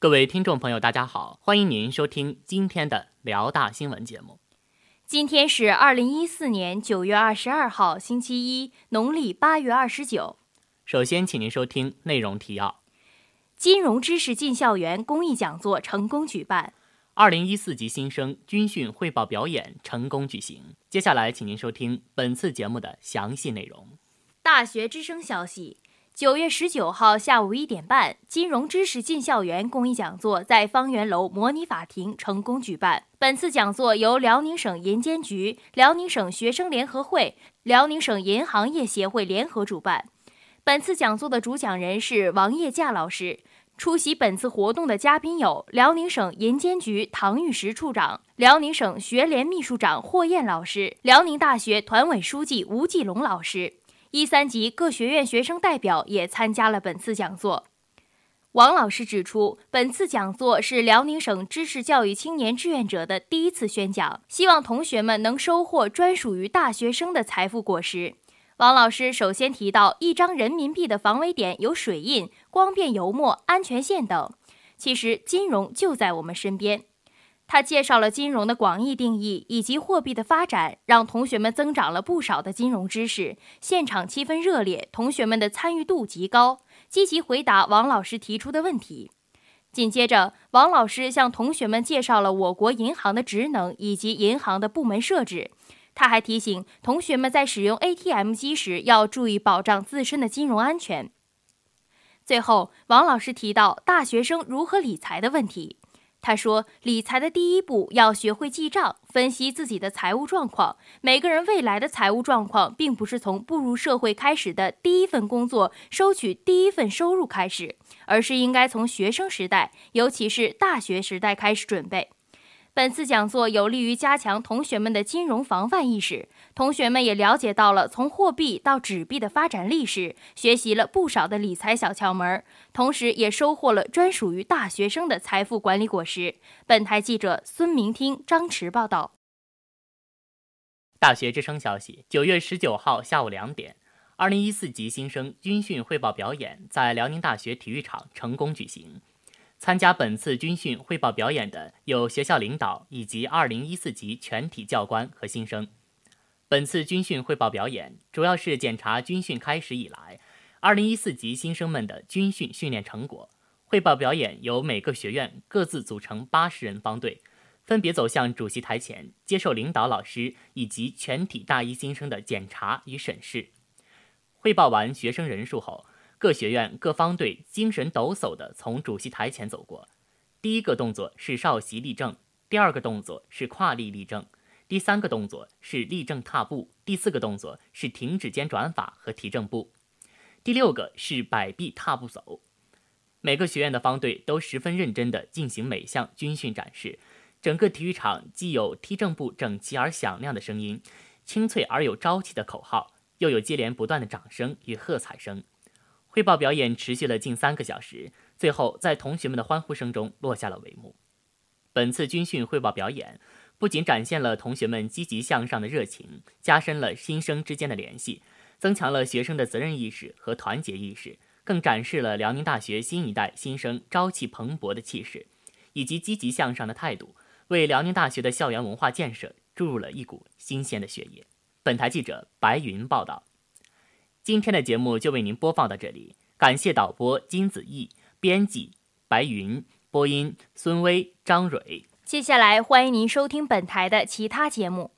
各位听众朋友，大家好，欢迎您收听今天的辽大新闻节目。今天是二零一四年九月二十二号，星期一，农历八月二十九。首先，请您收听内容提要：金融知识进校园公益讲座成功举办；二零一四级新生军训汇报表演成功举行。接下来，请您收听本次节目的详细内容。大学之声消息。九月十九号下午一点半，金融知识进校园公益讲座在方圆楼模拟法庭成功举办。本次讲座由辽宁省银监局、辽宁省学生联合会、辽宁省银行业协会联合主办。本次讲座的主讲人是王业稼老师。出席本次活动的嘉宾有辽宁省银监局唐玉石处长、辽宁省学联秘书长霍燕老师、辽宁大学团委书记吴继龙老师。一三级各学院学生代表也参加了本次讲座。王老师指出，本次讲座是辽宁省知识教育青年志愿者的第一次宣讲，希望同学们能收获专属于大学生的财富果实。王老师首先提到，一张人民币的防伪点有水印、光变油墨、安全线等，其实金融就在我们身边。他介绍了金融的广义定义以及货币的发展，让同学们增长了不少的金融知识。现场气氛热烈，同学们的参与度极高，积极回答王老师提出的问题。紧接着，王老师向同学们介绍了我国银行的职能以及银行的部门设置。他还提醒同学们在使用 ATM 机时要注意保障自身的金融安全。最后，王老师提到大学生如何理财的问题。他说：“理财的第一步要学会记账，分析自己的财务状况。每个人未来的财务状况，并不是从步入社会开始的第一份工作收取第一份收入开始，而是应该从学生时代，尤其是大学时代开始准备。”本次讲座有利于加强同学们的金融防范意识，同学们也了解到了从货币到纸币的发展历史，学习了不少的理财小窍门，同时也收获了专属于大学生的财富管理果实。本台记者孙明听、张驰报道。大学之声消息：九月十九号下午两点，二零一四级新生军训汇报表演在辽宁大学体育场成功举行。参加本次军训汇报表演的有学校领导以及2014级全体教官和新生。本次军训汇报表演主要是检查军训开始以来2014级新生们的军训训练成果。汇报表演由每个学院各自组成八十人方队，分别走向主席台前，接受领导老师以及全体大一新生的检查与审视。汇报完学生人数后。各学院各方队精神抖擞地从主席台前走过，第一个动作是少席立正，第二个动作是跨立立正，第三个动作是立正踏步，第四个动作是停止间转法和提正步，第六个是摆臂踏步走。每个学院的方队都十分认真地进行每项军训展示，整个体育场既有踢正步整齐而响亮的声音，清脆而有朝气的口号，又有接连不断的掌声与喝彩声。汇报表演持续了近三个小时，最后在同学们的欢呼声中落下了帷幕。本次军训汇报表演不仅展现了同学们积极向上的热情，加深了新生之间的联系，增强了学生的责任意识和团结意识，更展示了辽宁大学新一代新生朝气蓬勃的气势以及积极向上的态度，为辽宁大学的校园文化建设注入了一股新鲜的血液。本台记者白云报道。今天的节目就为您播放到这里，感谢导播金子毅，编辑白云，播音孙威、张蕊。接下来欢迎您收听本台的其他节目。